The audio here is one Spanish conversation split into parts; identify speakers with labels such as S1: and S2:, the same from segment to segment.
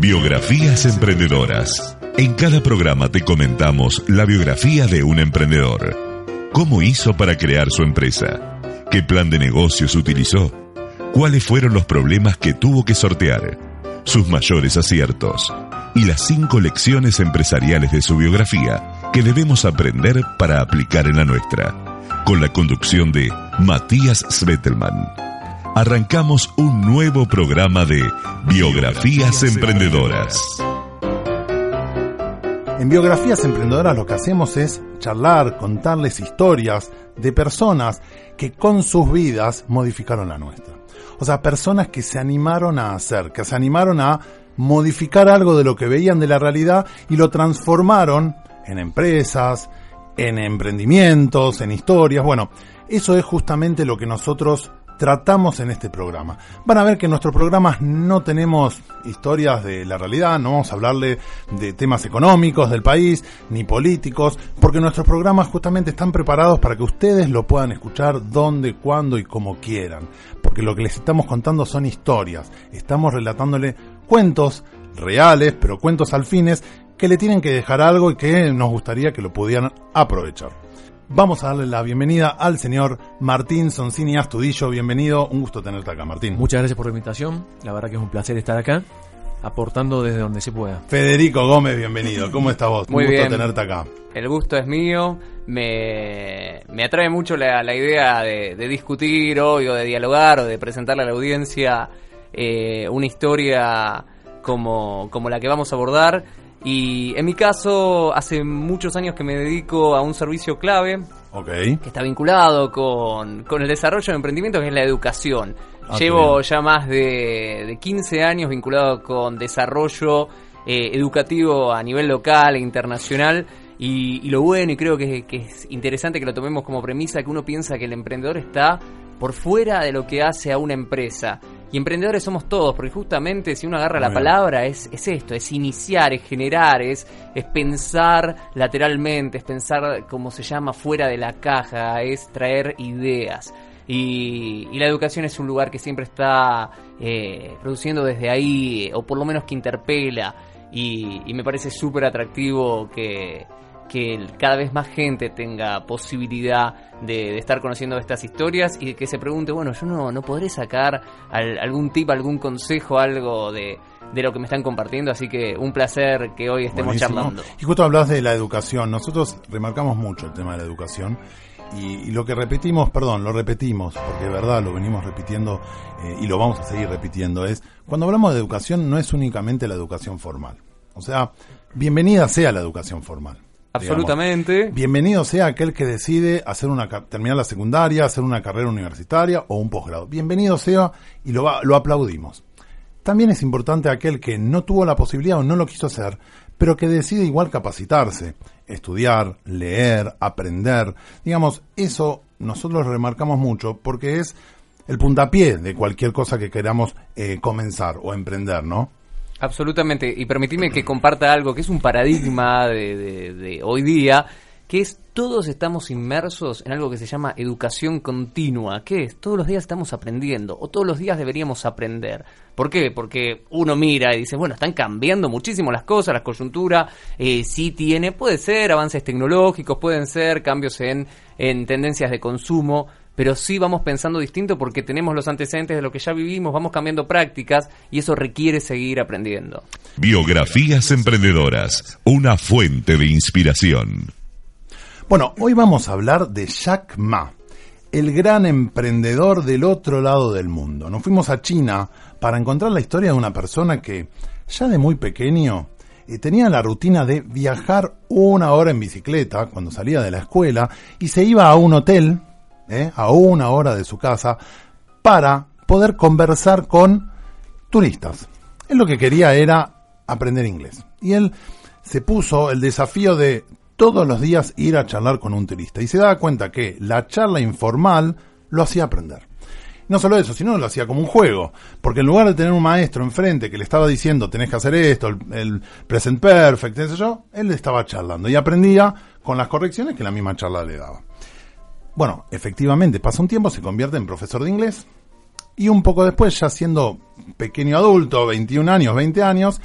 S1: Biografías emprendedoras. En cada programa te comentamos la biografía de un emprendedor. ¿Cómo hizo para crear su empresa? ¿Qué plan de negocios utilizó? ¿Cuáles fueron los problemas que tuvo que sortear? Sus mayores aciertos. Y las cinco lecciones empresariales de su biografía que debemos aprender para aplicar en la nuestra. Con la conducción de Matías Svetelman. Arrancamos un nuevo programa de Biografías Emprendedoras.
S2: En Biografías Emprendedoras lo que hacemos es charlar, contarles historias de personas que con sus vidas modificaron la nuestra. O sea, personas que se animaron a hacer, que se animaron a modificar algo de lo que veían de la realidad y lo transformaron en empresas, en emprendimientos, en historias. Bueno, eso es justamente lo que nosotros tratamos en este programa. Van a ver que en nuestros programas no tenemos historias de la realidad, no vamos a hablarle de temas económicos del país, ni políticos, porque nuestros programas justamente están preparados para que ustedes lo puedan escuchar donde, cuando y como quieran. Porque lo que les estamos contando son historias, estamos relatándole cuentos reales, pero cuentos al fines, que le tienen que dejar algo y que nos gustaría que lo pudieran aprovechar. Vamos a darle la bienvenida al señor Martín Soncini Astudillo. Bienvenido, un gusto tenerte acá, Martín.
S3: Muchas gracias por la invitación. La verdad que es un placer estar acá, aportando desde donde se pueda.
S2: Federico Gómez, bienvenido. ¿Cómo estás vos?
S4: Muy
S2: un gusto
S4: bien.
S2: tenerte acá.
S4: El gusto es mío. Me, me atrae mucho la, la idea de, de discutir hoy o de dialogar o de presentarle a la audiencia eh, una historia como, como la que vamos a abordar. Y en mi caso, hace muchos años que me dedico a un servicio clave que está vinculado con, con el desarrollo de emprendimiento, que es la educación.
S2: Ah,
S4: Llevo ya más de, de 15 años vinculado con desarrollo eh, educativo a nivel local e internacional. Y, y lo bueno, y creo que, que es interesante que lo tomemos como premisa, que uno piensa que el emprendedor está por fuera de lo que hace a una empresa. Y emprendedores somos todos, porque justamente si uno agarra
S2: Muy
S4: la palabra es, es esto, es iniciar, es generar, es, es pensar lateralmente, es pensar como se llama fuera de la caja, es traer ideas. Y, y la educación es un lugar que siempre está eh, produciendo desde ahí, o por lo menos que interpela, y, y me parece súper atractivo que, que cada vez más gente tenga posibilidad de, de estar conociendo estas historias y que se pregunte, bueno, yo no, no podré sacar al- algún tip, algún consejo, algo de, de lo que me están compartiendo, así que un placer que hoy estemos
S2: Buenísimo.
S4: charlando.
S2: Y justo hablas de la educación. Nosotros remarcamos mucho el tema de la educación. Y, y lo que repetimos, perdón, lo repetimos, porque de verdad lo venimos repitiendo eh, y lo vamos a seguir repitiendo, es cuando hablamos de educación no es únicamente la educación formal. O sea, bienvenida sea la educación formal. Digamos.
S4: Absolutamente.
S2: Bienvenido sea aquel que decide hacer una terminar la secundaria, hacer una carrera universitaria o un posgrado. Bienvenido sea y lo, va- lo aplaudimos. También es importante aquel que no tuvo la posibilidad o no lo quiso hacer, pero que decide igual capacitarse, estudiar, leer, aprender. Digamos, eso nosotros remarcamos mucho porque es el puntapié de cualquier cosa que queramos eh, comenzar o emprender, ¿no?
S4: Absolutamente. Y permitime que comparta algo que es un paradigma de, de- hoy día, que es todos estamos inmersos en algo que se llama educación continua. ¿Qué es? Todos los días estamos aprendiendo, o todos los días deberíamos aprender. ¿Por qué? Porque uno mira y dice, bueno, están cambiando muchísimo las cosas, la coyuntura eh, sí tiene, puede ser avances tecnológicos, pueden ser cambios en, en tendencias de consumo, pero sí vamos pensando distinto porque tenemos los antecedentes de lo que ya vivimos, vamos cambiando prácticas y eso requiere seguir aprendiendo.
S1: Biografías emprendedoras. Una fuente de inspiración.
S2: Bueno, hoy vamos a hablar de Jack Ma, el gran emprendedor del otro lado del mundo. Nos fuimos a China para encontrar la historia de una persona que ya de muy pequeño eh, tenía la rutina de viajar una hora en bicicleta cuando salía de la escuela y se iba a un hotel, eh, a una hora de su casa, para poder conversar con turistas. Él lo que quería era aprender inglés. Y él se puso el desafío de todos los días ir a charlar con un turista. Y se daba cuenta que la charla informal lo hacía aprender. No solo eso, sino lo hacía como un juego. Porque en lugar de tener un maestro enfrente que le estaba diciendo tenés que hacer esto, el, present perfect, qué sé yo, él estaba charlando y aprendía con las correcciones que la misma charla le daba. Bueno, efectivamente, pasa un tiempo, se convierte en profesor de inglés y un poco después, ya siendo pequeño adulto, 21 años, 20 años,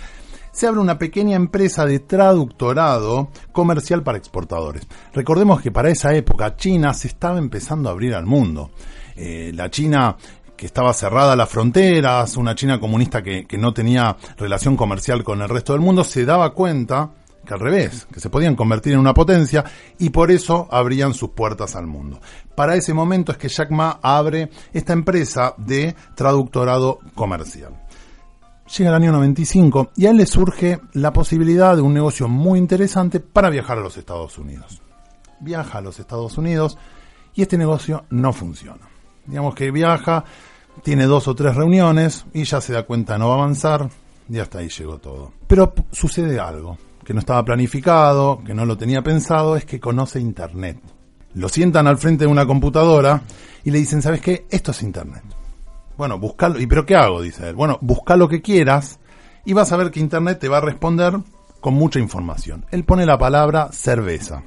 S2: se abre una pequeña empresa de traductorado comercial para exportadores. Recordemos que para esa época China se estaba empezando a abrir al mundo. Eh, la China que estaba cerrada a las fronteras, una China comunista que, que no tenía relación comercial con el resto del mundo, se daba cuenta que al revés, que se podían convertir en una potencia y por eso abrían sus puertas al mundo. Para ese momento es que Jack Ma abre esta empresa de traductorado comercial. Llega el año 95 y a él le surge la posibilidad de un negocio muy interesante para viajar a los Estados Unidos. Viaja a los Estados Unidos y este negocio no funciona. Digamos que viaja, tiene dos o tres reuniones y ya se da cuenta no va a avanzar y hasta ahí llegó todo. Pero sucede algo que no estaba planificado, que no lo tenía pensado, es que conoce Internet. Lo sientan al frente de una computadora y le dicen, ¿sabes qué? Esto es Internet. Bueno, buscalo. ¿Y pero qué hago? Dice él. Bueno, busca lo que quieras y vas a ver que Internet te va a responder con mucha información. Él pone la palabra cerveza.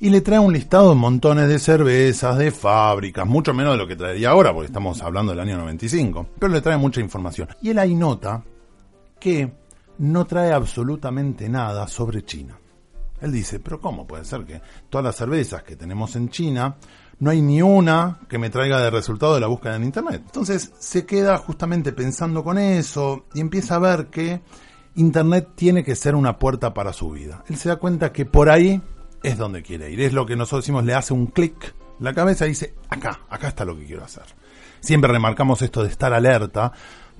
S2: Y le trae un listado de montones de cervezas, de fábricas, mucho menos de lo que traería ahora, porque estamos hablando del año 95. Pero le trae mucha información. Y él ahí nota que no trae absolutamente nada sobre China. Él dice, pero ¿cómo puede ser que todas las cervezas que tenemos en China, no hay ni una que me traiga de resultado de la búsqueda en Internet? Entonces se queda justamente pensando con eso y empieza a ver que Internet tiene que ser una puerta para su vida. Él se da cuenta que por ahí es donde quiere ir. Es lo que nosotros decimos, le hace un clic la cabeza y dice, acá, acá está lo que quiero hacer. Siempre remarcamos esto de estar alerta,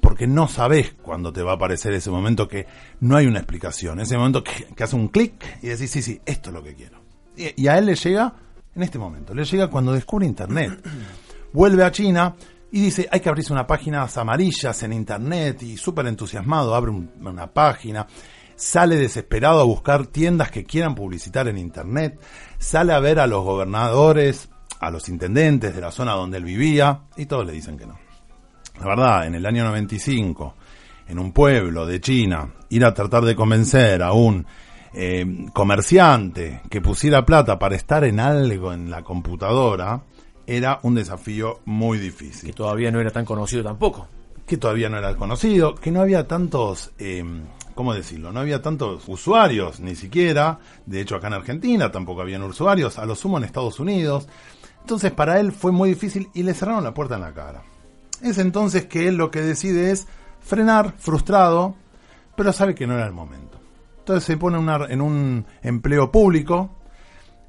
S2: porque no sabes cuándo te va a aparecer ese momento que no hay una explicación, ese momento que, hace un clic y decís, sí, sí, esto es lo que quiero. Y, a él le llega en este momento, le llega cuando descubre Internet. Vuelve a China y dice, hay que abrirse una página amarillas en Internet y súper entusiasmado, abre una página, sale desesperado a buscar tiendas que quieran publicitar en Internet, sale a ver a los gobernadores, a los intendentes de la zona donde él vivía y todos le dicen que no la verdad, en el año 95, en un pueblo de China, ir a tratar de convencer a un eh, comerciante que pusiera plata para estar en algo en la computadora, era un desafío muy difícil.
S3: Que todavía no era tan conocido tampoco.
S2: Que todavía no era conocido, que no había tantos, eh, ¿cómo decirlo? No había tantos usuarios, ni siquiera. De hecho, acá en Argentina tampoco habían usuarios, a lo sumo en Estados Unidos. Entonces, para él fue muy difícil y le cerraron la puerta en la cara. Es entonces que él lo que decide es frenar, frustrado, pero sabe que no era el momento. Entonces se pone en un empleo público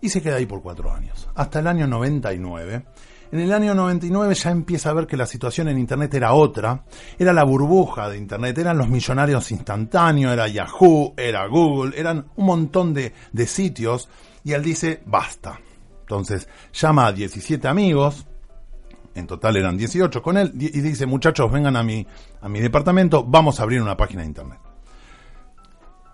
S2: y se queda ahí por cuatro años, hasta el año 99. En el año 99 ya empieza a ver que la situación en Internet era otra, era la burbuja de Internet, eran los millonarios instantáneos, era Yahoo, era Google, eran un montón de, de sitios y él dice, basta. Entonces llama a 17 amigos, en total eran 18 con él, y dice, muchachos, vengan a mi, a mi departamento, vamos a abrir una página de internet.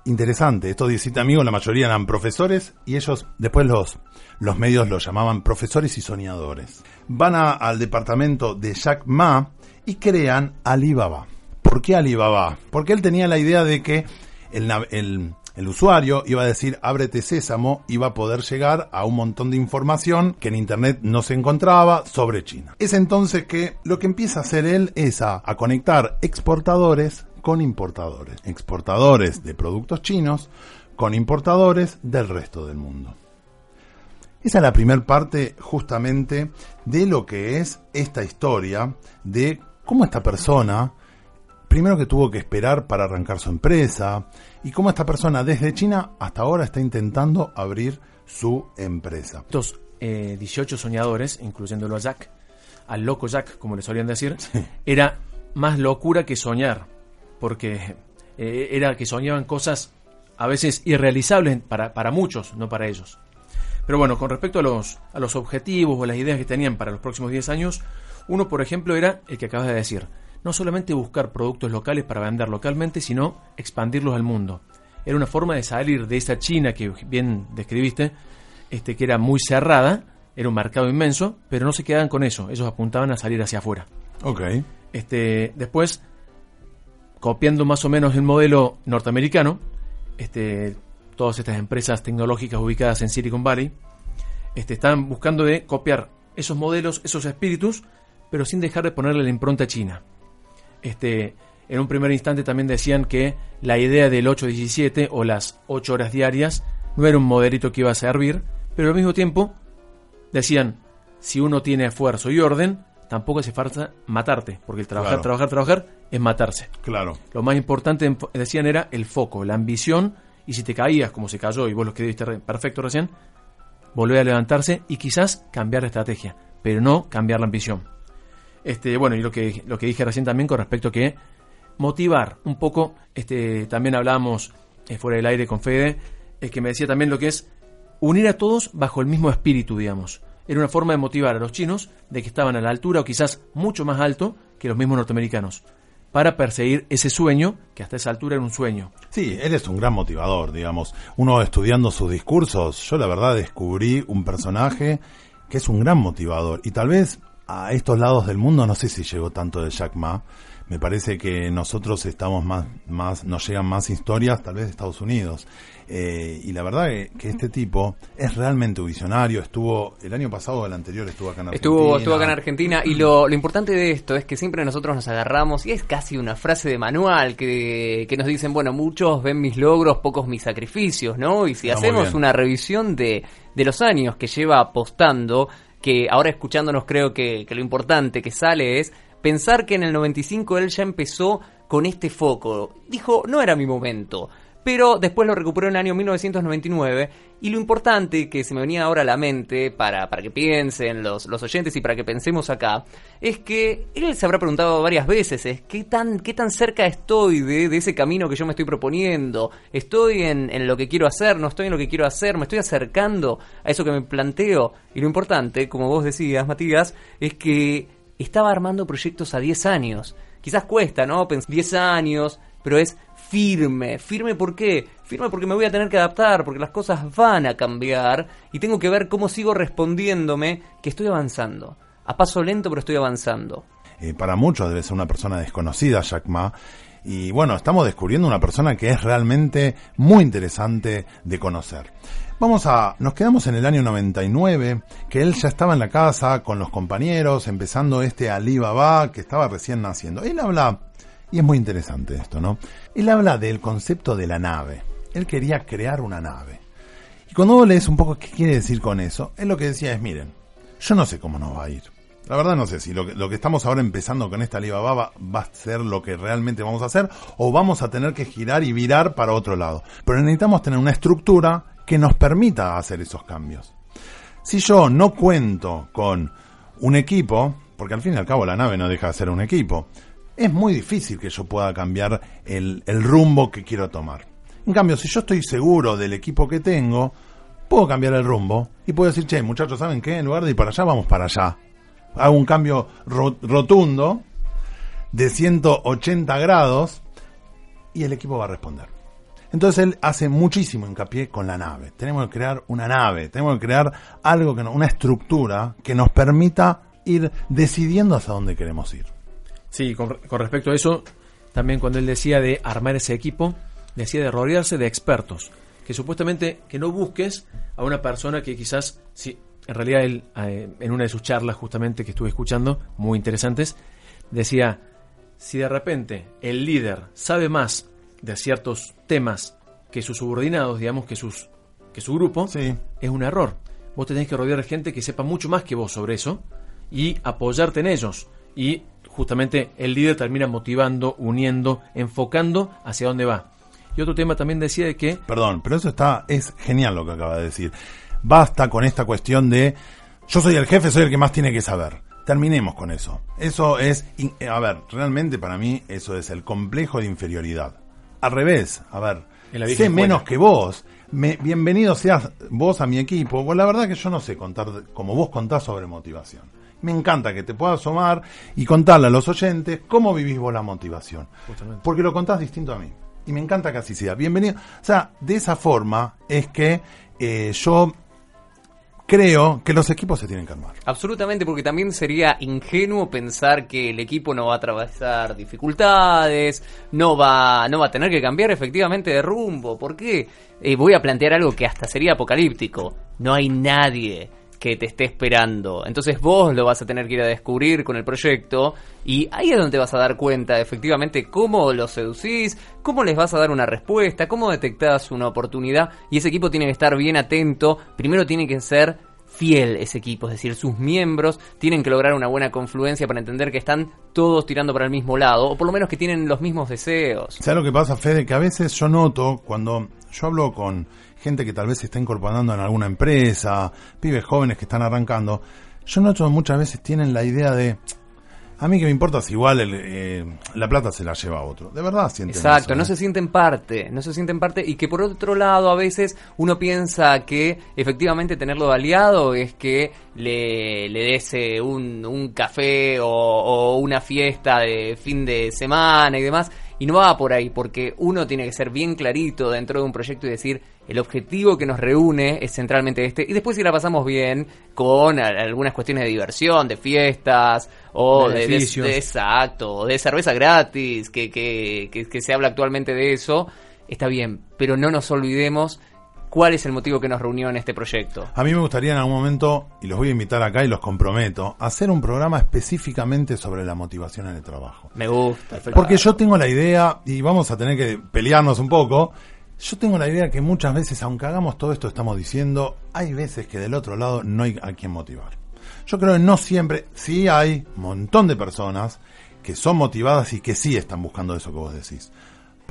S2: Interesante, estos 17 amigos, la mayoría eran profesores, y ellos, después los, los medios los llamaban profesores y soñadores. Van al departamento de Jack Ma y crean Alibaba. ¿Por qué Alibaba? Porque él tenía la idea de que el, el, el usuario iba a decir ábrete sésamo y va a poder llegar a un montón de información que en internet no se encontraba sobre China. Es entonces que lo que empieza a hacer él es a, conectar exportadores con importadores. Exportadores de productos chinos con importadores del resto del mundo. Esa es la primera parte justamente de lo que es esta historia de cómo esta persona primero que tuvo que esperar para arrancar su empresa y cómo esta persona desde China hasta ahora está intentando abrir su empresa.
S3: Estos 18 eh, soñadores, incluyéndolo a Jack, al loco Jack, como le solían decir, era más locura que soñar, porque eh, era que soñaban cosas a veces irrealizables para, para muchos, no para ellos. Pero bueno, con respecto a los, a los objetivos o las ideas que tenían para los próximos 10 años, uno, por ejemplo, era el que acabas de decir, no solamente buscar productos locales para vender localmente, sino expandirlos al mundo. Era una forma de salir de esa China que bien describiste, este, que era muy cerrada, era un mercado inmenso, pero no se quedaban con eso, ellos apuntaban a salir hacia afuera.
S2: Ok.
S3: Este, después, copiando más o menos el modelo norteamericano, este, todas estas empresas tecnológicas ubicadas en Silicon Valley, este, están buscando de copiar esos modelos, esos espíritus, pero sin dejar de ponerle la impronta china. Este, en un primer instante también decían que la idea del 8-17 o las 8 horas diarias no era un modelito que iba a servir, pero al mismo tiempo decían, si uno tiene esfuerzo y orden, tampoco hace falta matarte, porque el trabajar,
S2: Claro.
S3: trabajar, trabajar es matarse.
S2: Claro.
S3: Lo más importante, decían, era el foco, la ambición, y si te caías, como se cayó, y vos lo que diste perfecto recién, volver a levantarse y quizás cambiar la estrategia, pero no cambiar la ambición. Este, bueno, y lo que, lo que dije recién también con respecto a que motivar un poco, este, también hablábamos eh, fuera del aire con Fede, es que me decía también lo que es unir a todos bajo el mismo espíritu, digamos. Era una forma de motivar a los chinos de que estaban a la altura o quizás mucho más alto que los mismos norteamericanos, para perseguir ese sueño, que hasta esa altura era un sueño.
S2: Sí, él es un gran motivador, digamos. Uno estudiando sus discursos, yo la verdad descubrí un personaje que es un gran motivador. Y tal vez a estos lados del mundo no sé si llegó tanto de Jack Ma. Me parece que nosotros estamos más, más, nos llegan más historias, tal vez de Estados Unidos. Eh, y la verdad que, que este tipo es realmente visionario. Estuvo el año pasado o el anterior estuvo acá en Argentina.
S4: Estuvo, estuvo acá en Argentina y lo, lo importante de esto es que siempre nosotros nos agarramos y es casi una frase de manual que, que nos dicen, bueno, muchos ven mis logros, pocos mis sacrificios, ¿no? Y si
S2: Está
S4: hacemos una revisión de, de los años que lleva apostando, que ahora escuchándonos creo que, que lo importante que sale es pensar que en el 95 él ya empezó con este foco. Dijo, no era mi momento. Pero después lo recuperó en el año 1999 y lo importante que se me venía ahora a la mente para, para que piensen los, los oyentes y para que pensemos acá es que él se habrá preguntado varias veces es qué tan, qué tan cerca estoy de, de ese camino que yo me estoy proponiendo, estoy en, en lo que quiero hacer, no estoy en lo que quiero hacer, me estoy acercando a eso que me planteo y lo importante, como vos decías Matías, es que estaba armando proyectos a 10 años. Quizás cuesta, ¿no? Pens- 10 años, pero es firme. ¿Firme por qué? Firme porque me voy a tener que adaptar, porque las cosas van a cambiar y tengo que ver cómo sigo respondiéndome que estoy avanzando. A paso lento, pero estoy avanzando.
S2: Eh, para muchos debe ser una persona desconocida, Jack Ma. Y bueno, estamos descubriendo una persona que es realmente muy interesante de conocer. Vamos a, nos quedamos en el año 99, que él ya estaba en la casa con los compañeros, empezando este Alibaba que estaba recién naciendo. Él habla, y es muy interesante esto, ¿no? Él habla del concepto de la nave. Él quería crear una nave. Y cuando vos lees un poco qué quiere decir con eso, él lo que decía es, miren, yo no sé cómo nos va a ir. La verdad no sé si lo que, lo que estamos ahora empezando con esta Alibaba va, va a ser lo que realmente vamos a hacer o vamos a tener que girar y virar para otro lado. Pero necesitamos tener una estructura que nos permita hacer esos cambios. Si yo no cuento con un equipo, porque al fin y al cabo la nave no deja de ser un equipo, es muy difícil que yo pueda cambiar el, rumbo que quiero tomar. En cambio, si yo estoy seguro del equipo que tengo, puedo cambiar el rumbo y puedo decir, che, muchachos, ¿saben qué? En lugar de ir para allá, vamos para allá. Hago un cambio ro- rotundo de 180 grados y el equipo va a responder. Entonces él hace muchísimo hincapié con la nave. Tenemos que crear una nave, tenemos que crear algo que una estructura que nos permita ir decidiendo hacia dónde queremos ir.
S3: Sí, con, con respecto a eso, también cuando él decía de armar ese equipo, decía de rodearse de expertos. Que supuestamente que no busques a una persona que quizás, sí, en realidad él, eh, en una de sus charlas justamente que estuve escuchando, muy interesantes, decía, si de repente el líder sabe más de ciertos temas que sus subordinados, digamos que sus que su grupo,
S2: Sí.
S3: es un error. Vos tenés que rodear de gente que sepa mucho más que vos sobre eso y apoyarte en ellos. Y justamente el líder termina motivando, uniendo, enfocando hacia dónde va. Y otro tema también decía de que
S2: Perdón, pero eso está, es genial lo que acaba de decir. Basta con esta cuestión de yo soy el jefe, soy el que más tiene que saber. Terminemos con eso. Eso es, a ver, realmente para mí eso es el complejo de inferioridad. Al revés, a ver, sé menos que vos. Me- bienvenido seas vos a mi equipo. Pues la verdad que yo no sé contar como vos contás sobre motivación. Me encanta que te puedas asomar y contarle a los oyentes cómo vivís vos la motivación.
S3: Justamente.
S2: Porque lo contás distinto a mí. Y me encanta que así sea. Bienvenido. O sea, de esa forma es que eh, yo creo que los equipos se tienen que armar.
S4: Absolutamente, porque también sería ingenuo pensar que el equipo no va a atravesar dificultades, no va, no va a tener que cambiar efectivamente de rumbo. ¿Por qué? Eh, voy a plantear algo que hasta sería apocalíptico. No hay nadie que te esté esperando. Entonces vos lo vas a tener que ir a descubrir con el proyecto y ahí es donde te vas a dar cuenta efectivamente cómo los seducís, cómo les vas a dar una respuesta, cómo detectás una oportunidad y ese equipo tiene que estar bien atento. Primero tiene que ser fiel ese equipo, es decir, sus miembros tienen que lograr una buena confluencia para entender que están todos tirando para el mismo lado, o por lo menos que tienen los mismos deseos.
S2: ¿Sabes lo que pasa, Fede? Que a veces yo noto, cuando yo hablo con gente que tal vez se está incorporando en alguna empresa, pibes jóvenes que están arrancando, yo noto muchas veces tienen la idea de, a mí que me importa si igual el, eh, la plata se la lleva otro. De verdad sienten
S4: Exacto,
S2: eso,
S4: no
S2: ¿eh?
S4: se sienten parte, no se sienten parte y que por otro lado a veces uno piensa que efectivamente tenerlo aliado es que le, le des eh, un, un café o, o una fiesta de fin de semana y demás y no va por ahí porque uno tiene que ser bien clarito dentro de un proyecto y decir el objetivo que nos reúne es centralmente este y después si la pasamos bien con algunas cuestiones de diversión, de fiestas o de, de- de- Exacto, de cerveza gratis, que, que, que, que se habla actualmente de eso, está bien, pero no nos olvidemos cuál es el motivo que nos reunió en este proyecto.
S2: A mí me gustaría en algún momento, y los voy a invitar acá y los comprometo, hacer un programa específicamente sobre la motivación en el trabajo.
S4: Me gusta.
S2: Porque yo tengo la idea, y vamos a tener que pelearnos un poco, yo tengo la idea que muchas veces, aunque hagamos todo esto estamos diciendo, hay veces que del otro lado no hay a quien motivar. Yo creo que no siempre, sí hay un montón de personas que son motivadas y que sí están buscando eso que vos decís.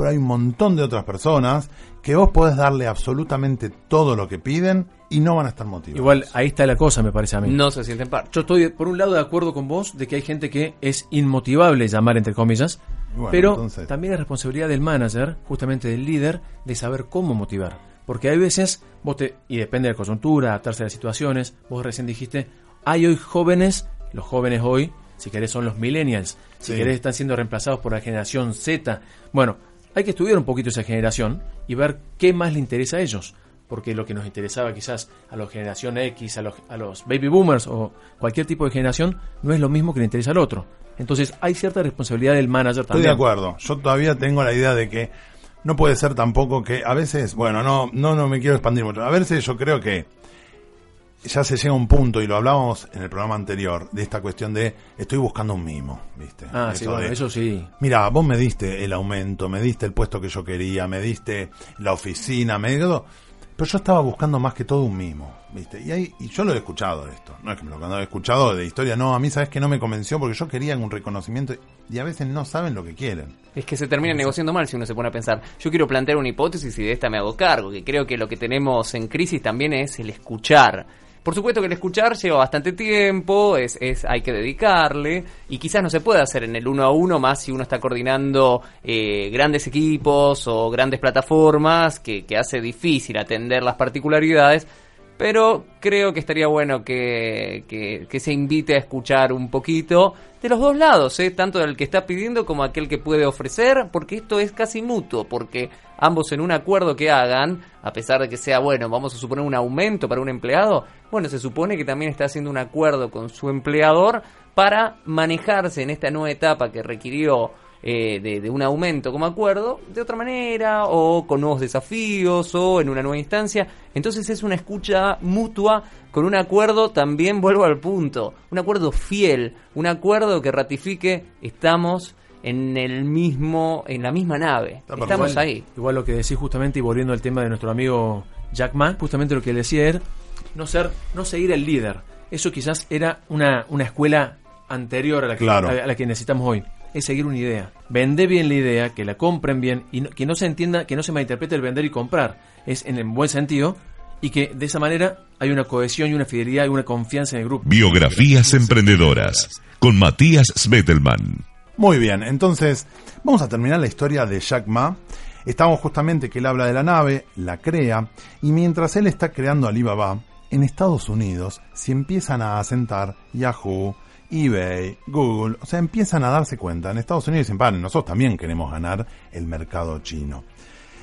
S2: Pero hay un montón de otras personas que vos podés darle absolutamente todo lo que piden y no van a estar motivados.
S3: Igual ahí está la cosa, me parece a mí.
S4: No se sienten parte.
S3: Yo estoy, por un lado, de acuerdo con vos de que hay gente que es inmotivable, llamar entre comillas,
S2: Bueno,
S3: pero
S2: entonces-
S3: también es responsabilidad del manager, justamente del líder, de saber cómo motivar. Porque hay veces, vos te, y depende de la coyuntura, adaptarse a las situaciones, vos recién dijiste, hay hoy jóvenes, los jóvenes hoy, si querés son los millennials, si
S2: Sí.
S3: querés están siendo reemplazados por la generación Z. Bueno, hay que estudiar un poquito esa generación y ver qué más le interesa a ellos. Porque lo que nos interesaba quizás a la generación X, a los, a los baby boomers o cualquier tipo de generación, no es lo mismo que le interesa al otro. Entonces hay cierta responsabilidad del manager
S2: Estoy
S3: también.
S2: de acuerdo. Yo todavía tengo la idea de que no puede ser tampoco que a veces, bueno, no, no, no me quiero expandir mucho. A veces yo creo que ya se llega a un punto, y lo hablábamos en el programa anterior, de esta cuestión de estoy buscando un mimo, ¿viste?
S3: Ah, sí, bueno,
S2: de,
S3: eso sí.
S2: Mira, vos me diste el aumento, me diste el puesto que yo quería, me diste la oficina, me todo. Pero yo estaba buscando más que todo un mimo, ¿viste? Y, ahí, y yo lo he escuchado esto. No es que me lo he escuchado de historia, no, a mí sabes que no me convenció porque yo quería un reconocimiento y a veces no saben lo que quieren.
S4: Es que se termina negociando mal si uno se pone a pensar. Yo quiero plantear una hipótesis y de esta me hago cargo, que creo que lo que tenemos en crisis también es el escuchar. Por supuesto que el escuchar lleva bastante tiempo, es, es hay que dedicarle y quizás no se puede hacer en el uno a uno más si uno está coordinando eh, grandes equipos o grandes plataformas que, que hace difícil atender las particularidades. Pero creo que estaría bueno que, que- se invite a escuchar un poquito de los dos lados, ¿eh? tanto del que está pidiendo como aquel que puede ofrecer, porque esto es casi mutuo, porque ambos en un acuerdo que hagan, a pesar de que sea bueno, vamos a suponer un aumento para un empleado, bueno, se supone que también está haciendo un acuerdo con su empleador para manejarse en esta nueva etapa que requirió eh, de, de un aumento como acuerdo de otra manera o con nuevos desafíos o en una nueva instancia. Entonces es una escucha mutua con un acuerdo, también vuelvo al punto, un acuerdo fiel, un acuerdo que ratifique estamos en el mismo en la misma nave.
S2: Está.
S4: Estamos
S3: Igual-
S4: ahí.
S3: Igual lo que decís justamente y volviendo al tema de nuestro amigo Jack Ma, justamente lo que le decía era no ser, no seguir el líder. Eso quizás era una, una escuela anterior a la, que,
S2: Claro.
S3: a, a la que necesitamos hoy. Es seguir una idea. Vender bien la idea, que la compren bien y no- que no se entienda, que no se malinterprete el vender y comprar. Es en el buen sentido y que de esa manera hay una cohesión y una fidelidad y una confianza en el grupo.
S1: Biografías emprendedoras con Matías Svettelman.
S2: Muy bien, entonces vamos a terminar la historia de Jack Ma. Estamos justamente que él habla de la nave, la crea, y mientras él está creando Alibaba, en Estados Unidos se empiezan a asentar Yahoo, eBay, Google, o sea, empiezan a darse cuenta. En Estados Unidos dicen, "Paren, nosotros también queremos ganar el mercado chino.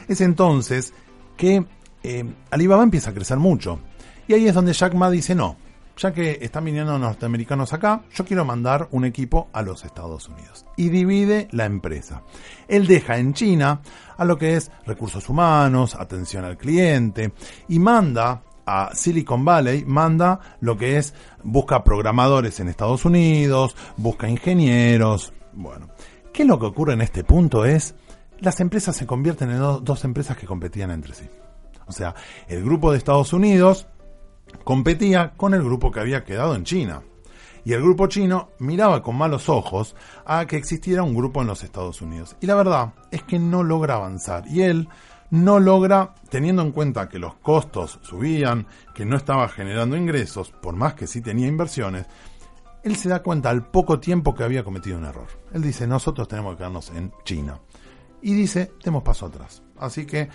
S2: Es entonces que eh, Alibaba empieza a crecer mucho. Y ahí es donde Jack Ma dice, no, ya que están viniendo norteamericanos acá, yo quiero mandar un equipo a los Estados Unidos. Y divide la empresa. Él deja en China a lo que es recursos humanos, atención al cliente, y manda a Silicon Valley, manda lo que es, busca programadores en Estados Unidos, busca ingenieros, bueno. ¿Qué es lo que ocurre en este punto? Es, las empresas se convierten en dos empresas que competían entre sí. O sea, el grupo de Estados Unidos competía con el grupo que había quedado en China. Y el grupo chino miraba con malos ojos a que existiera un grupo en los Estados Unidos. Y la verdad es que no logra avanzar. Y él no logra, teniendo en cuenta que los costos subían, que no estaba generando ingresos, por más que sí tenía inversiones, él se da cuenta al poco tiempo que había cometido un error. Él dice, nosotros tenemos que quedarnos en China. Y dice, demos paso atrás. Así que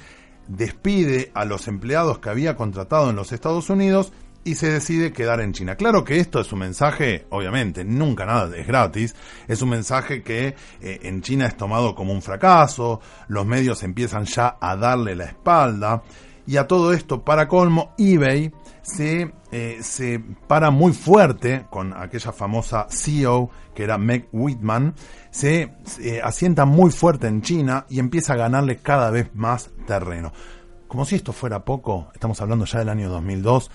S2: despide a los empleados que había contratado en los Estados Unidos y se decide quedar en China. Claro que esto es un mensaje, obviamente, nunca nada es gratis, es un mensaje que eh, en China es tomado como un fracaso, los medios empiezan ya a darle la espalda y a todo esto, para colmo, eBay se, eh, se para muy fuerte con aquella famosa CEO que era Meg Whitman, se, asienta muy fuerte en China y empieza a ganarle cada vez más terreno. Como si esto fuera poco, estamos hablando ya del año 2002,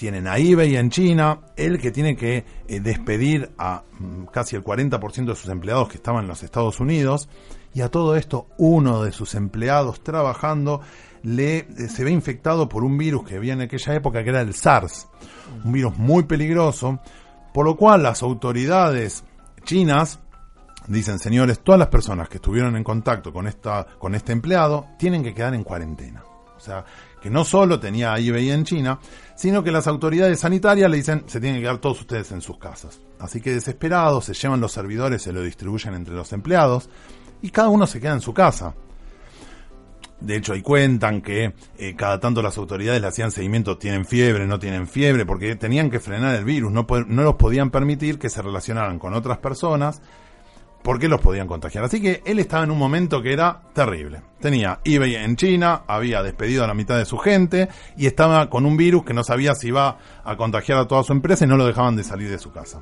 S2: tienen a eBay en China, él que tiene que eh, despedir a mm, casi el 40% de sus empleados que estaban en los Estados Unidos, y a todo esto uno de sus empleados trabajando le, eh, se ve infectado por un virus que había en aquella época que era el SARS, un virus muy peligroso, por lo cual las autoridades chinas dicen, señores, todas las personas que estuvieron en contacto con, esta, con este empleado tienen que quedar en cuarentena. O sea, que no solo tenía eBay en China, sino que las autoridades sanitarias le dicen, se tienen que quedar todos ustedes en sus casas. Así que desesperados se llevan los servidores, se lo distribuyen entre los empleados y cada uno se queda en su casa. De hecho, ahí cuentan que eh, cada tanto las autoridades le hacían seguimiento, tienen fiebre, no tienen fiebre, porque tenían que frenar el virus, no, no los podían permitir que se relacionaran con otras personas, porque los podían contagiar. Así que él estaba en un momento que era terrible. Tenía eBay en China, había despedido a la mitad de su gente y estaba con un virus que no sabía si iba a contagiar a toda su empresa y no lo dejaban de salir de su casa.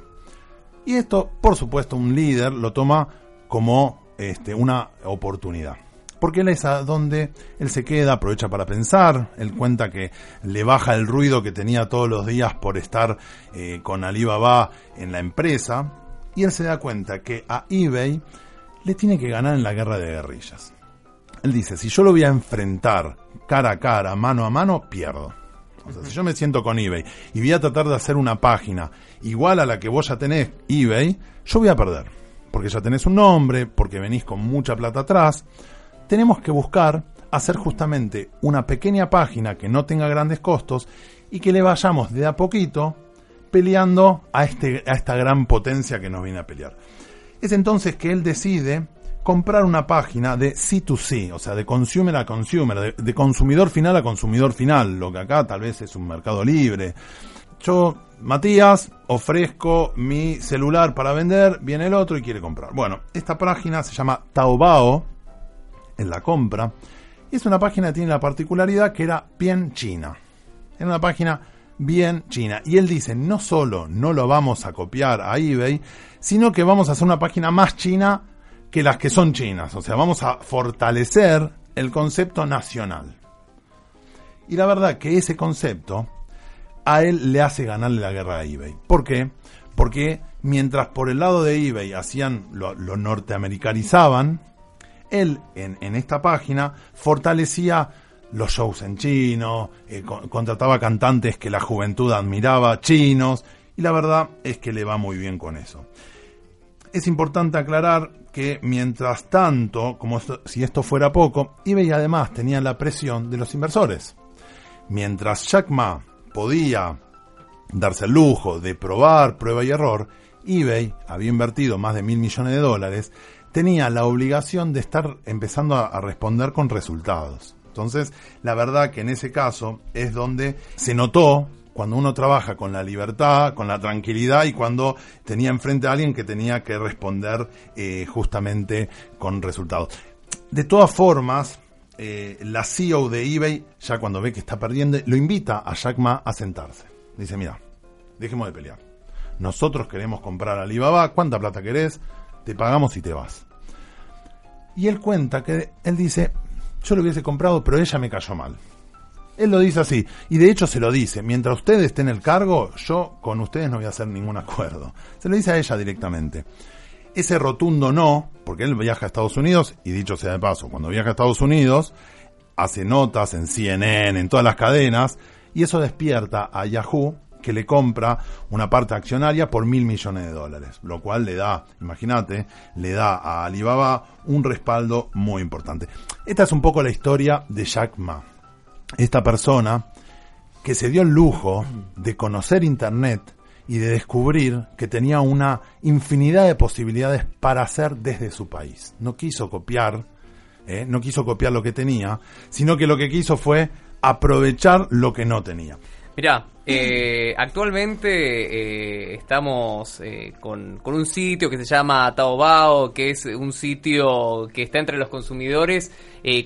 S2: Y esto, por supuesto, un líder lo toma como este, una oportunidad porque él es a donde él se queda, aprovecha para pensar, él cuenta que le baja el ruido que tenía todos los días por estar eh, con Alibaba en la empresa, y él se da cuenta que a eBay le tiene que ganar en la guerra de guerrillas. Él dice, si yo lo voy a enfrentar cara a cara, mano a mano, pierdo. O sea, si yo me siento con eBay y voy a tratar de hacer una página igual a la que vos ya tenés eBay, yo voy a perder. Porque ya tenés un nombre, porque venís con mucha plata atrás tenemos que buscar hacer justamente una pequeña página que no tenga grandes costos y que le vayamos de a poquito peleando a, este, a esta gran potencia que nos viene a pelear. Es entonces que él decide comprar una página de C2C, o sea, de consumer a consumer, de, consumidor final a consumidor final, lo que acá tal vez es un mercado libre. Yo, Matías, ofrezco mi celular para vender, viene el otro y quiere comprar. Bueno, esta página se llama Taobao, en la compra. Y es una página que tiene la particularidad que era bien china. Era una página bien china. Y él dice, no solo no lo vamos a copiar a eBay, sino que vamos a hacer una página más china que las que son chinas. O sea, vamos a fortalecer el concepto nacional. Y la verdad que ese concepto a él le hace ganarle la guerra a eBay. ¿Por qué? Porque mientras por el lado de eBay hacían, lo, lo norteamericanizaban, él en, esta página fortalecía los shows en chino, eh, contrataba cantantes que la juventud admiraba, chinos, y la verdad es que le va muy bien con eso. Es importante aclarar que mientras tanto, como si esto fuera poco, eBay además tenía la presión de los inversores. Mientras Jack Ma podía darse el lujo de probar prueba y error, eBay había invertido más de mil millones de dólares tenía la obligación de estar empezando a, responder con resultados. Entonces, la verdad que en ese caso es donde se notó cuando uno trabaja con la libertad, con la tranquilidad y cuando tenía enfrente a alguien que tenía que responder eh, justamente con resultados. De todas formas, eh, la CEO de eBay, ya cuando ve que está perdiendo, lo invita a Jack Ma a sentarse. Dice, mira, dejemos de pelear. Nosotros queremos comprar Alibaba, ¿cuánta plata querés? te pagamos y te vas. Y él cuenta que él dice, yo lo hubiese comprado, pero ella me cayó mal. Él lo dice así, y de hecho se lo dice, mientras usted esté en el cargo, yo con ustedes no voy a hacer ningún acuerdo. Se lo dice a ella directamente. Ese rotundo no, porque él viaja a Estados Unidos, y dicho sea de paso, cuando viaja a Estados Unidos, hace notas en CNN, en todas las cadenas, y eso despierta a Yahoo que le compra una parte accionaria por mil millones de dólares, lo cual le da, imagínate, le da a Alibaba un respaldo muy importante. Esta es un poco la historia de Jack Ma, esta persona que se dio el lujo de conocer Internet y de descubrir que tenía una infinidad de posibilidades para hacer desde su país. No quiso copiar, ¿eh? no quiso copiar lo que tenía, sino que lo que quiso fue aprovechar lo que no tenía.
S4: Mirá, eh, actualmente eh, estamos eh, con, un sitio que se llama Taobao, que es un sitio que está entre los consumidores.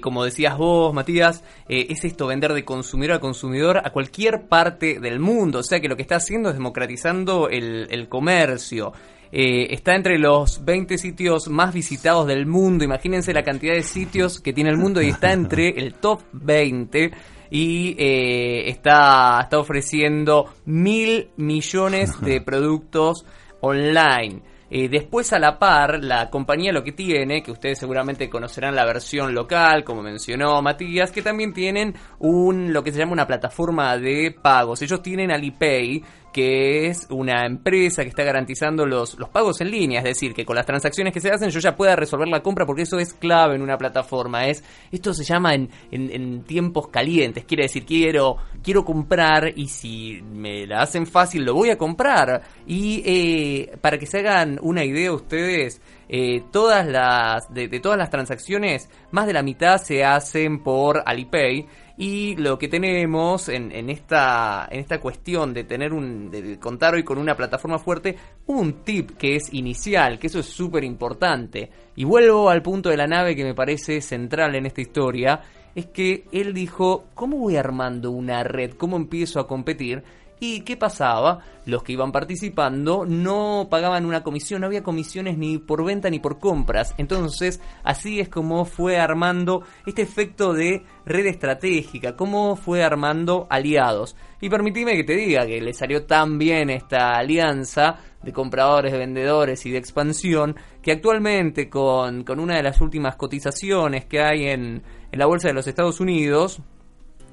S4: como decías vos, Matías, es esto vender de consumidor a consumidor a cualquier parte del mundo. O sea que lo que está haciendo es democratizando el, el comercio. está entre los 20 sitios más visitados del mundo. Imagínense la cantidad de sitios que tiene el mundo y está entre el top 20 y eh, está, está ofreciendo mil millones de productos online. Eh, después a la par, la compañía lo que tiene, que ustedes seguramente conocerán la versión local, como mencionó Matías, que también tienen un lo que se llama una plataforma de pagos. Ellos tienen Alipay, que es una empresa que está garantizando los, los pagos en línea, es decir, que con las transacciones que se hacen yo ya pueda resolver la compra porque eso es clave en una plataforma. Es, esto se llama en, en, tiempos calientes, quiere decir, quiero, quiero comprar y si me la hacen fácil lo voy a comprar. Y eh, para que se hagan una idea ustedes, eh, todas las, de, todas las transacciones, más de la mitad se hacen por Alipay y lo que tenemos en, en, esta, en esta cuestión de tener un, de contar hoy con una plataforma fuerte, un tip que es inicial, que eso es súper importante. Y vuelvo al punto de la nave que me parece central en esta historia, es que él dijo, ¿cómo voy armando una red? ¿Cómo empiezo a competir? ¿Y qué pasaba? Los que iban participando no pagaban una comisión, no había comisiones ni por venta ni por compras. Entonces, así es como fue armando este efecto de red estratégica, cómo fue armando aliados. Y permitime que te diga que le salió tan bien esta alianza de compradores, de vendedores y de expansión, que actualmente con, con una de las últimas cotizaciones que hay en, en la Bolsa de los Estados Unidos,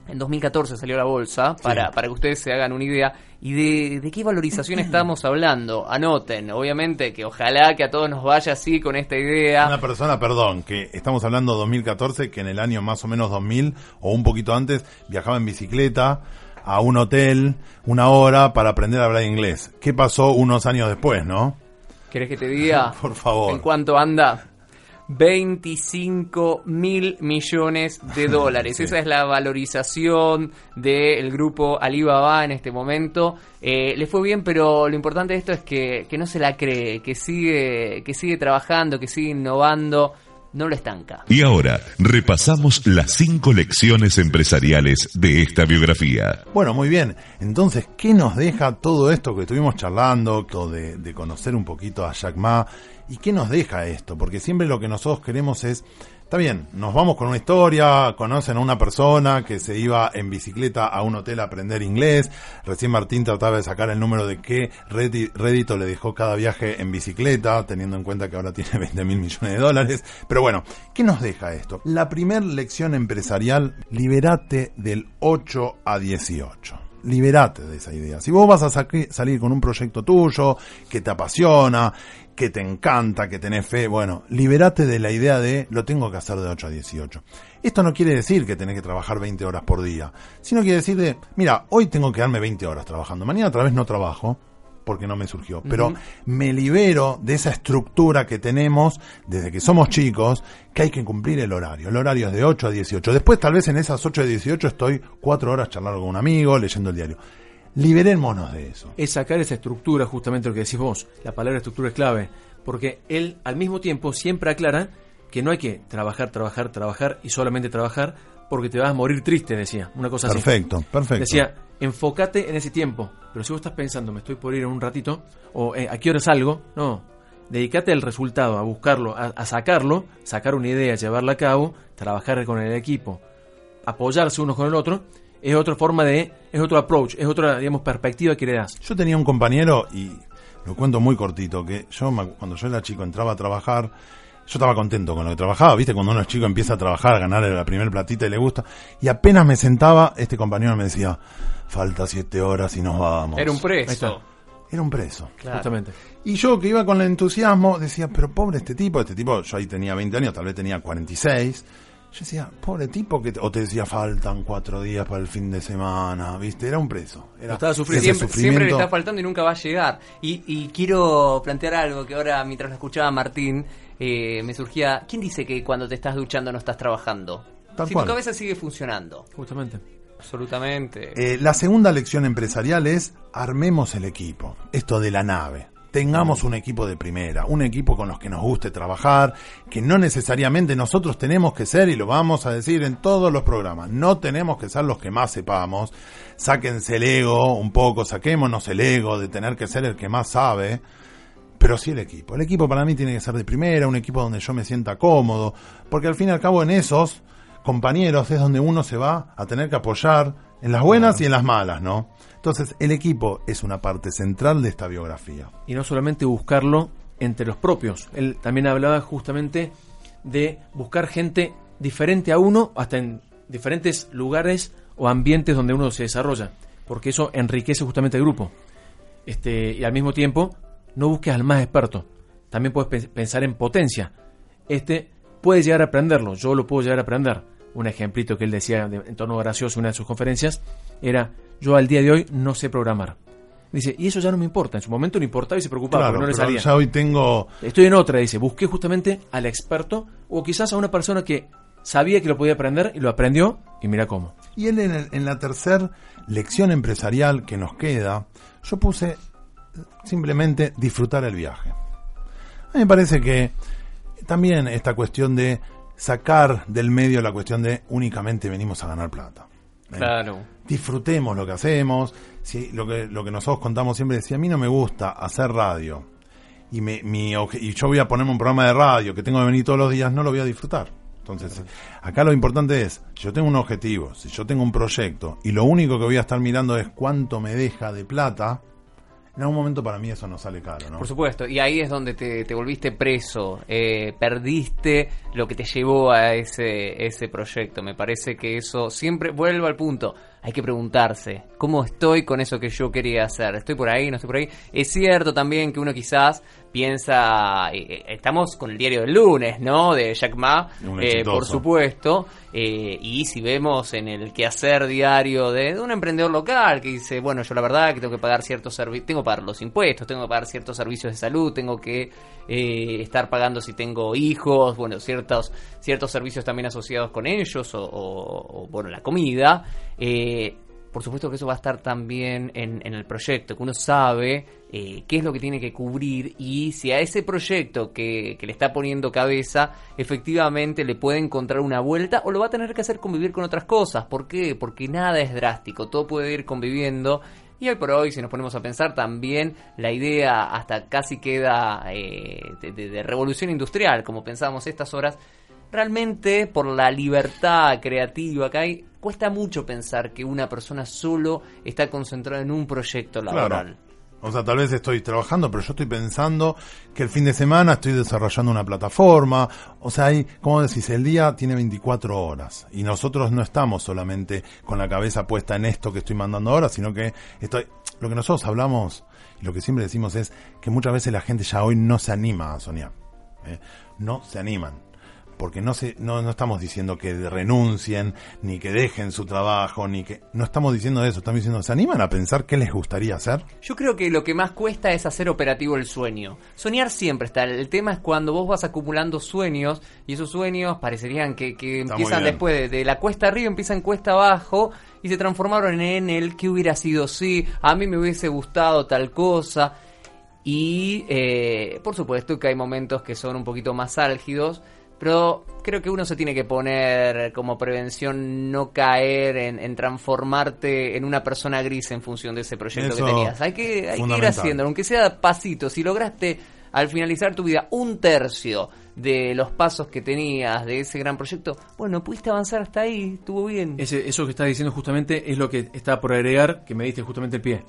S4: en 2014 salió la bolsa, para, para que ustedes se hagan una idea. ¿Y de, de, qué valorización estamos hablando? Anoten, obviamente que ojalá que a todos nos vaya así con esta idea.
S2: Una persona, perdón, que estamos hablando de 2014, que en el año más o menos 2000 o un poquito antes viajaba en bicicleta a un hotel una hora para aprender a hablar inglés. ¿Qué pasó unos años después, no?
S4: ¿Querés que te diga?
S2: Por favor.
S4: ¿En cuánto anda? 25 mil millones de dólares. Esa es la valorización del grupo Alibaba en este momento. Eh, le fue bien, pero lo importante de esto es que, que no se la cree, que sigue, que sigue trabajando, que sigue innovando no lo estanca.
S1: Y ahora repasamos las cinco lecciones empresariales de esta biografía.
S2: Bueno, muy bien. Entonces, ¿qué nos deja todo esto que estuvimos charlando, de, de conocer un poquito a Jack Ma? ¿Y qué nos deja esto? Porque siempre lo que nosotros queremos es Está bien, nos vamos con una historia, conocen a una persona que se iba en bicicleta a un hotel a aprender inglés, recién Martín trataba de sacar el número de qué rédito le dejó cada viaje en bicicleta, teniendo en cuenta que ahora tiene 20 mil millones de dólares. Pero bueno, ¿qué nos deja esto? La primera lección empresarial, liberate del 8 a 18 liberate de esa idea. Si vos vas a salir con un proyecto tuyo que te apasiona, que te encanta, que tenés fe, bueno, liberate de la idea de lo tengo que hacer de 8 a 18. Esto no quiere decir que tenés que trabajar 20 horas por día, sino quiere decir de, mira, hoy tengo que darme 20 horas trabajando, mañana otra vez no trabajo, porque no me surgió. Pero me libero de esa estructura que tenemos desde que somos chicos, que hay que cumplir el horario. El horario es de 8 a 18. Después tal vez en esas 8 a 18 estoy 4 horas charlando con un amigo, leyendo el diario. Liberémonos de eso.
S3: Es sacar esa estructura, justamente lo que decís vos. La palabra estructura es clave. Porque él al mismo tiempo siempre aclara que no hay que trabajar, trabajar, trabajar y solamente trabajar porque te vas a morir triste, decía. Una cosa
S2: así. Perfecto, perfecto.
S3: Decía, enfócate en ese tiempo. Pero si vos estás pensando, me estoy por ir en un ratito, o eh, a qué hora salgo, no. Dedícate al resultado, a buscarlo, a, sacarlo, sacar una idea, llevarla a cabo, trabajar con el equipo, apoyarse uno con el otro es otra forma de, es otro approach, es otra, digamos, perspectiva que le das.
S2: Yo tenía un compañero, y lo cuento muy cortito, que yo cuando yo era chico entraba a trabajar, yo estaba contento con lo que trabajaba, viste, cuando uno es chico empieza a trabajar, a ganar la primer platita y le gusta, y apenas me sentaba, este compañero me decía, falta siete horas y nos vamos.
S4: Era un preso.
S2: Era un preso.
S4: Claro.
S3: Justamente.
S2: Y yo que iba con el entusiasmo, decía, pero pobre este tipo, este tipo, yo ahí tenía 20 años, tal vez tenía 46. Yo decía, pobre tipo, que te- o te decía, faltan cuatro días para el fin de semana, ¿viste? Era un preso. Era
S3: estaba sufriendo.
S4: Siempre,
S2: sufrimiento.
S4: siempre le está faltando y nunca va a llegar. Y, y quiero plantear algo que ahora, mientras lo escuchaba Martín, eh, me surgía. ¿Quién dice que cuando te estás duchando no estás trabajando?
S2: Tal
S4: si
S2: cual.
S4: tu cabeza sigue funcionando.
S3: Justamente.
S4: Absolutamente.
S2: Eh, la segunda lección empresarial es armemos el equipo. Esto de la nave. Tengamos un equipo de primera, un equipo con los que nos guste trabajar, que no necesariamente nosotros tenemos que ser, y lo vamos a decir en todos los programas, no tenemos que ser los que más sepamos. Sáquense el ego un poco, saquémonos el ego de tener que ser el que más sabe, pero sí el equipo. El equipo para mí tiene que ser de primera, un equipo donde yo me sienta cómodo, porque al fin y al cabo en esos compañeros es donde uno se va a tener que apoyar en las buenas y en las malas, ¿no? Entonces, el equipo es una parte central de esta biografía.
S3: y no solamente buscarlo entre los propios. Él también hablaba justamente de buscar gente diferente a uno, hasta en diferentes lugares o ambientes donde uno se desarrolla, porque eso enriquece justamente el grupo. Este, y al mismo tiempo, no busques al más experto. También puedes pe- pensar en potencia. Este puede llegar a aprenderlo, yo lo puedo llegar a aprender. Un ejemplito que él decía de- en tono gracioso en una de sus conferencias era, yo al día de hoy no sé programar. Dice, y eso ya no me importa. En su momento no importaba y se preocupaba
S2: Claro,
S3: porque no le salía.
S2: ya hoy tengo
S3: Estoy en otra, dice. Busqué justamente al experto o quizás a una persona que sabía que lo podía aprender y lo aprendió y mira cómo.
S2: Y él en, el- en la tercera lección empresarial que nos queda, yo puse simplemente disfrutar el viaje. A mí me parece que también esta cuestión de sacar del medio la cuestión de únicamente venimos a ganar plata. ¿eh?
S4: claro.
S2: Disfrutemos lo que hacemos. Si, lo, que, lo que nosotros contamos siempre, si a mí no me gusta hacer radio y, me, mi, y yo voy a ponerme un programa de radio que tengo que venir todos los días, no lo voy a disfrutar. Entonces, acá lo importante es, si yo tengo un objetivo, si yo tengo un proyecto y lo único que voy a estar mirando es cuánto me deja de plata, en algún momento para mí eso no sale caro, ¿no?
S4: Por supuesto, y ahí es donde te, te volviste preso, eh, perdiste lo que te llevó a ese, ese proyecto. Me parece que eso siempre vuelve al punto. Hay que preguntarse, ¿cómo estoy con eso que yo quería hacer? ¿Estoy por ahí? ¿No estoy por ahí? Es cierto también que uno quizás piensa, eh, eh, estamos con el diario del lunes, ¿no? De Jack Ma, eh, por supuesto, eh, y si vemos en el quehacer diario de, de un emprendedor local que dice, bueno, yo la verdad que tengo que pagar ciertos servicios, tengo que pagar los impuestos, tengo que pagar ciertos servicios de salud, tengo que estar pagando si tengo hijos, bueno, ciertos, ciertos servicios también asociados con ellos, o, o- o, bueno, la comida. eh, por supuesto que eso va a estar también en, en el proyecto, que uno sabe eh, qué es lo que tiene que cubrir y si a ese proyecto que, que le está poniendo cabeza efectivamente le puede encontrar una vuelta o lo va a tener que hacer convivir con otras cosas. ¿Por qué? Porque nada es drástico, todo puede ir conviviendo. Y hoy por hoy, si nos ponemos a pensar, también la idea hasta casi queda eh, de, de- revolución industrial, como pensábamos estas horas, realmente por la libertad creativa que hay, cuesta mucho pensar que una persona solo está concentrada en un proyecto laboral.
S2: Claro. O sea, tal vez estoy trabajando, pero yo estoy pensando que el fin de semana estoy desarrollando una plataforma. O sea, hay, como decís, el día tiene 24 horas. Y nosotros no estamos solamente con la cabeza puesta en esto que estoy mandando ahora, sino que estoy, lo que nosotros hablamos y lo que siempre decimos es que muchas veces la gente ya hoy no se anima a soñar. ¿eh? No se animan porque no, se, no, no estamos diciendo que renuncien, ni que dejen su trabajo, ni que... No estamos diciendo eso, estamos diciendo, ¿se animan a pensar qué les gustaría hacer?
S4: Yo creo que lo que más cuesta es hacer operativo el sueño. Soñar siempre está. El tema es cuando vos vas acumulando sueños y esos sueños parecerían que, que empiezan después de, de la cuesta arriba, empiezan cuesta abajo y se transformaron en el que hubiera sido sí, a mí me hubiese gustado tal cosa. Y eh, por supuesto que hay momentos que son un poquito más álgidos, pero creo que uno se tiene que poner como prevención no caer en, en transformarte en una persona gris en función de ese proyecto
S2: Eso,
S4: que tenías. Hay que, hay que ir haciendo, aunque sea pasito. Si lograste al finalizar tu vida un tercio de los pasos que tenías de ese gran proyecto, bueno, pudiste avanzar hasta ahí, estuvo bien.
S3: Ese, eso que estás diciendo justamente es lo que estaba por agregar, que me diste justamente el pie.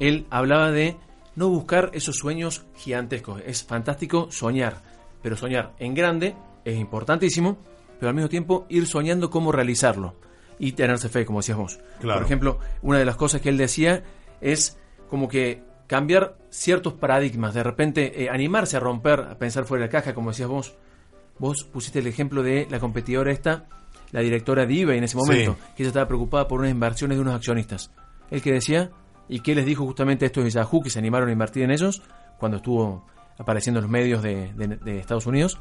S3: Él hablaba de no buscar esos sueños gigantescos. Es fantástico soñar, pero soñar en grande es importantísimo, pero al mismo tiempo ir soñando cómo realizarlo y tenerse fe, como decías vos.
S2: Claro.
S3: Por ejemplo, una de las cosas que él decía es como que cambiar ciertos paradigmas, de repente eh, animarse a romper, a pensar fuera de la caja, como decías vos. Vos pusiste el ejemplo de la competidora esta, la directora de eBay en ese momento,
S2: Sí.
S3: que ella estaba preocupada por unas inversiones de unos accionistas. El que decía, y qué les dijo justamente a estos de Yahoo que se animaron a invertir en ellos cuando estuvo apareciendo en los medios de, de- de Estados Unidos.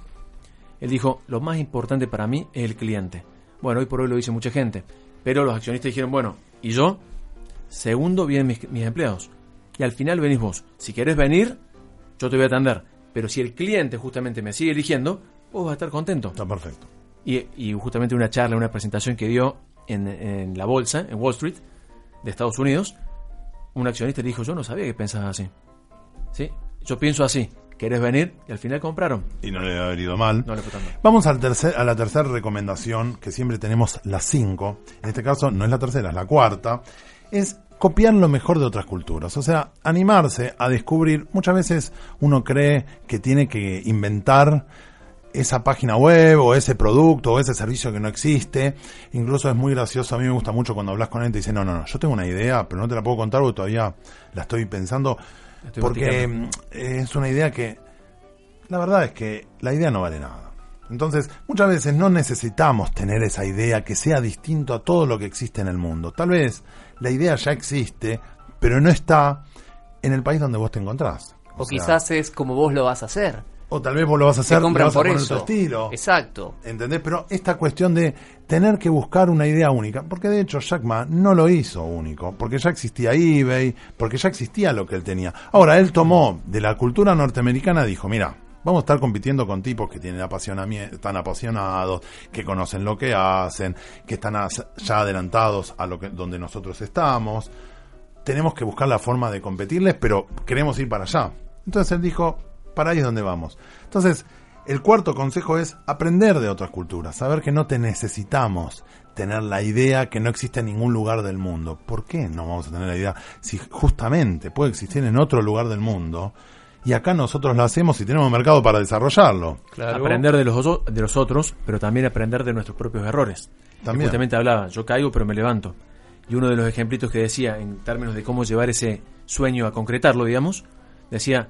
S3: Él dijo, lo más importante para mí es el cliente. Bueno, hoy por hoy lo dice mucha gente, pero los accionistas dijeron, bueno, ¿y yo? Segundo vienen mis, mis empleados. Y al final venís vos. Si querés venir, yo te voy a atender. Pero si el cliente justamente me sigue eligiendo, vos vas a estar contento.
S2: Está perfecto.
S3: Y, y justamente una charla, una presentación que dio en, en la bolsa, en Wall Street, de Estados Unidos, un accionista le dijo, yo no sabía que pensabas así. ¿Sí? Yo pienso así. ¿Querés venir? Y al final compraron.
S2: Y no le haber ido mal.
S3: No le fue tan mal.
S2: Vamos al tercer, a la tercera recomendación, que siempre tenemos las cinco. En este caso no es la tercera, es la cuarta. Es copiar lo mejor de otras culturas. O sea, animarse a descubrir. Muchas veces uno cree que tiene que inventar esa página web o ese producto o ese servicio que no existe. Incluso es muy gracioso. A mí me gusta mucho cuando hablas con él y te dice, no, no, no, yo tengo una idea, pero no te la puedo contar porque todavía la estoy pensando.
S3: Estoy
S2: porque mm, es una idea que la verdad es que la idea no vale nada. Entonces, muchas veces no necesitamos tener esa idea que sea distinto a todo lo que existe en el mundo. Tal vez la idea ya existe, pero no está en el país donde vos te encontrás.
S4: o
S2: sea,
S4: quizás es como vos lo vas a hacer.
S2: O tal vez vos lo vas a hacer,
S4: compran
S2: vas a
S4: por
S2: poner
S4: eso.
S2: tu estilo.
S4: Exacto.
S2: ¿Entendés? Pero esta cuestión de tener que buscar una idea única, porque de hecho Jack Ma no lo hizo único, porque ya existía eBay, porque ya existía lo que él tenía. Ahora, él tomó de la cultura norteamericana, dijo, mira, vamos a estar compitiendo con tipos que tienen apasionamiento, están apasionados, que conocen lo que hacen, que están ya adelantados a lo que donde nosotros estamos. Tenemos que buscar la forma de competirles, pero queremos ir para allá. Entonces él dijo, para ahí es donde vamos. Entonces, el cuarto consejo es aprender de otras culturas, saber que no te necesitamos tener la idea que no existe en ningún lugar del mundo. ¿Por qué no vamos a tener la idea si justamente puede existir en otro lugar del mundo y acá nosotros lo hacemos y tenemos mercado para desarrollarlo?
S3: Aprender de los, oso- de los otros, pero también aprender de nuestros propios errores.
S2: También.
S3: Justamente hablaba, yo caigo pero me levanto. Y uno de los ejemplitos que decía, en términos de cómo llevar ese sueño a concretarlo, digamos, decía,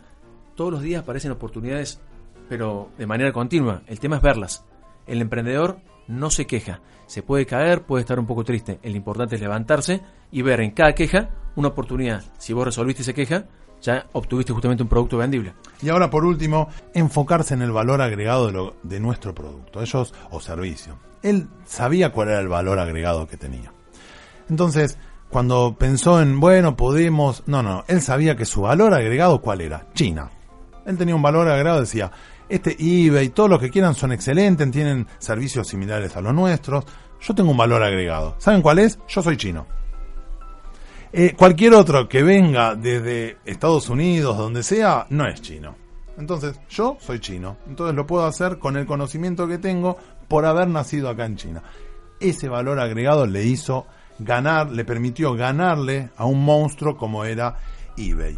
S3: todos los días aparecen oportunidades, pero de manera continua. El tema es verlas. El emprendedor no se queja. Se puede caer, puede estar un poco triste. El importante es levantarse y ver en cada queja una oportunidad. Si vos resolviste esa queja, ya obtuviste justamente un producto vendible.
S2: Y ahora, por último, enfocarse en el valor agregado de, nuestro producto, ellos o servicio. Él sabía cuál era el valor agregado que tenía. Entonces, cuando pensó en, bueno, podemos... No, no, él sabía que su valor agregado, ¿cuál era? China. Él tenía un valor agregado, decía, este eBay, todos los que quieran son excelentes, tienen servicios similares a los nuestros. Yo tengo un valor agregado. ¿Saben cuál es? Yo soy chino. Eh, cualquier otro que venga desde Estados Unidos, donde sea, no es chino. Entonces, yo soy chino. Entonces lo puedo hacer con el conocimiento que tengo por haber nacido acá en China. Ese valor agregado le hizo ganar, le permitió ganarle a un monstruo como era eBay.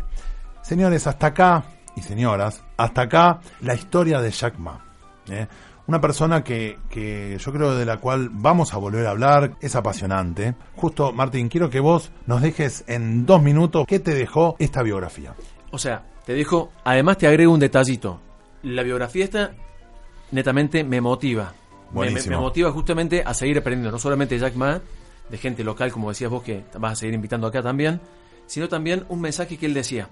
S2: Señores, hasta acá, y señoras, hasta acá la historia de Jack Ma. ¿eh? Una persona que, que yo creo de la cual vamos a volver a hablar, es apasionante. Justo, Martín, quiero que vos nos dejes en dos minutos qué te dejó esta biografía.
S3: O sea, te dejo, además te agrego un detallito. La biografía esta netamente me motiva. Me, me-
S2: Buenísimo.
S3: me motiva justamente a seguir aprendiendo, no solamente de Jack Ma, de gente local, como decías vos, que vas a seguir invitando acá también, sino también un mensaje que él decía.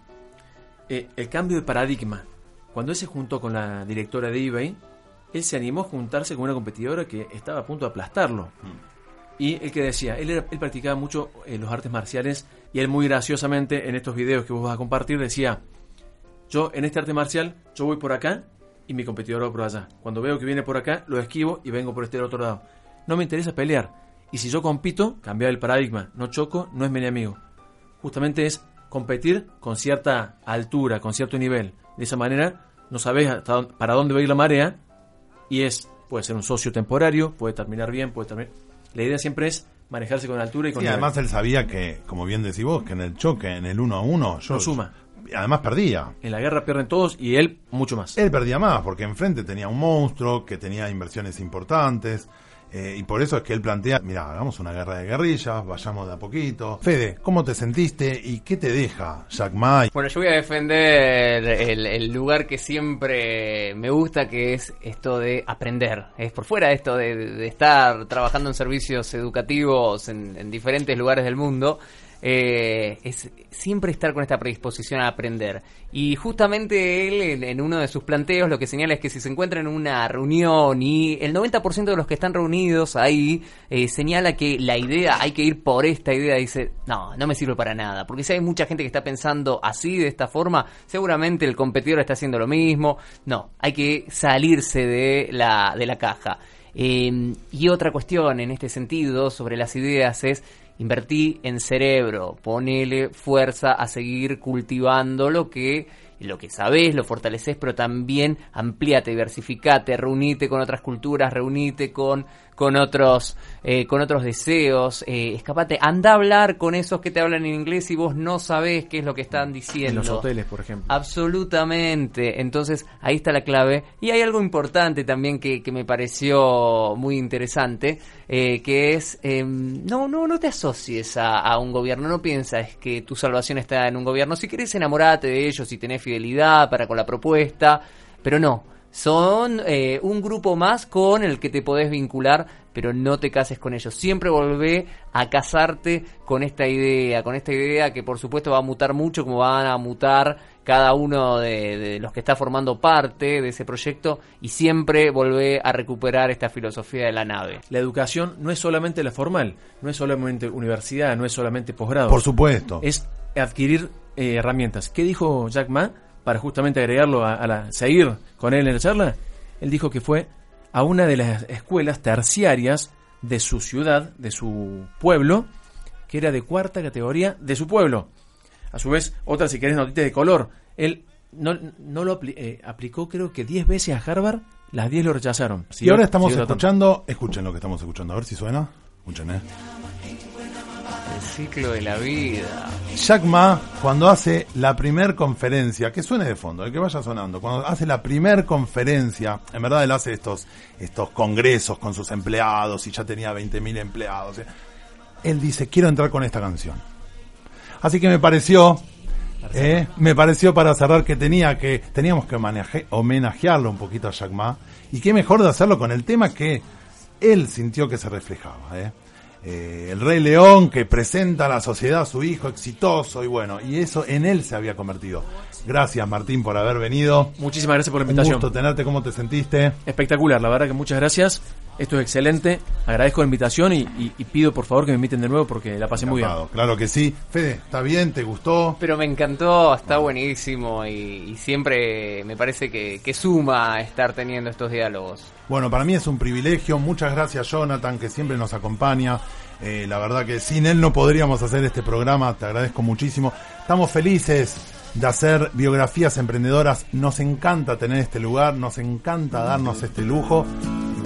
S3: Eh, el cambio de paradigma. Cuando él se juntó con la directora de eBay, él se animó a juntarse con una competidora que estaba a punto de aplastarlo. Y el que decía, él, era- él practicaba mucho eh, los artes marciales y él muy graciosamente en estos videos que vos vas a compartir decía, yo en este arte marcial, yo voy por acá y mi competidor va por allá. Cuando veo que viene por acá, lo esquivo y vengo por este otro lado. No me interesa pelear. Y si yo compito, cambiar el paradigma. No choco, no es mi enemigo. Justamente es competir con cierta altura, con cierto nivel. De esa manera no sabes hasta dónde- para dónde va a ir la marea y es puede ser un socio temporario, puede terminar bien, puede terminar. La idea siempre es manejarse con altura y con
S2: Sí,
S3: nivel.
S2: además él sabía que, como bien decís vos, que en el choque, en el uno a uno, yo
S3: No suma.
S2: Además perdía.
S3: En la guerra pierden todos y él mucho más.
S2: Él perdía más, porque enfrente tenía un monstruo que tenía inversiones importantes. Eh, y por eso es que él plantea, mira, hagamos una guerra de guerrillas, vayamos de a poquito. Fede, ¿cómo te sentiste y qué te deja Jack Ma?
S4: Bueno, yo voy a defender el, lugar que siempre me gusta, que es esto de aprender. Es por fuera esto de, estar trabajando en servicios educativos en diferentes lugares del mundo. Eh, es siempre estar con esta predisposición a aprender. Y justamente él, en, uno de sus planteos, lo que señala es que si se encuentra en una reunión y el 90% de los que están reunidos ahí eh, señala que la idea, hay que ir por esta idea, dice, no, no me sirve para nada. Porque si hay mucha gente que está pensando así, de esta forma, seguramente el competidor está haciendo lo mismo. No, hay que salirse de la, de la caja. Eh, y otra cuestión en este sentido sobre las ideas es invertí en cerebro, ponele fuerza a seguir cultivando lo que lo que sabés, lo fortaleces, pero también ampliate, diversificate, reunite con otras culturas, reunite con, con otros, eh, con otros deseos, eh, escapate, anda a hablar con esos que te hablan en inglés y vos no sabés qué es lo que están
S3: En
S4: diciendo.
S3: los hoteles, por ejemplo.
S4: Absolutamente. Entonces, ahí está la clave. Y hay algo importante también que, que me pareció muy interesante, eh, que es, eh, no, no, no te asocies a, a un gobierno, no piensas que tu salvación está en un gobierno. Si querés enamorarte de ellos, si tenés fidelidad para con la propuesta, pero no. Son eh, un grupo más con el que te podés vincular, pero no te cases con ellos. Siempre volvé a casarte con esta idea, con esta idea que por supuesto va a mutar mucho, como van a mutar cada uno de, de los que está formando parte de ese proyecto, y siempre volvé a recuperar esta filosofía de la nave.
S3: La educación no es solamente la formal, no es solamente universidad, no es solamente posgrado.
S2: Por supuesto.
S3: Es adquirir eh, herramientas. ¿Qué dijo Jack Ma para justamente agregarlo a, a la, seguir con él en la charla? Él dijo que fue a una de las escuelas terciarias de su ciudad, de su pueblo, que era de cuarta categoría de su pueblo. A su vez, otra, si querés, notita de color. Él no, no lo apli- eh, aplicó, creo que 10 veces a Harvard, las 10 lo rechazaron.
S2: y ahora estamos escuchando, escuchen lo que estamos escuchando, a ver si suena. Escuchen, eh.
S4: Ciclo de la vida.
S2: Jack Ma, cuando hace la primer conferencia, que suene de fondo, el que vaya sonando, cuando hace la primer conferencia, en verdad él hace estos, estos congresos con sus empleados y ya tenía 20.000 empleados. eh. Él dice, quiero entrar con esta canción. Así que me pareció, eh, me pareció para cerrar que tenía que, teníamos que homenaje- homenajearlo un poquito a Jack Ma, y qué mejor de hacerlo con el tema que él sintió que se reflejaba, eh. Eh, el Rey León que presenta a la sociedad a su hijo exitoso y bueno, y eso en él se había convertido. Gracias Martín por haber venido.
S3: Muchísimas gracias por la
S2: Un
S3: invitación.
S2: gusto tenerte, ¿cómo te sentiste?
S3: Espectacular, la verdad que muchas gracias. Esto es excelente. Agradezco la invitación y, y- y pido por favor que me inviten de nuevo porque la pasé muy bien.
S2: Claro que sí. Fede, ¿está bien? ¿Te gustó?
S4: Pero me encantó, está buenísimo y, y siempre me parece que, que suma estar teniendo estos diálogos.
S2: Bueno, para mí es un privilegio. Muchas gracias, Jonathan, que siempre nos acompaña. Eh, la verdad que sin él no podríamos hacer este programa. Te agradezco muchísimo. Estamos felices de hacer biografías emprendedoras. Nos encanta tener este lugar, nos encanta darnos este lujo.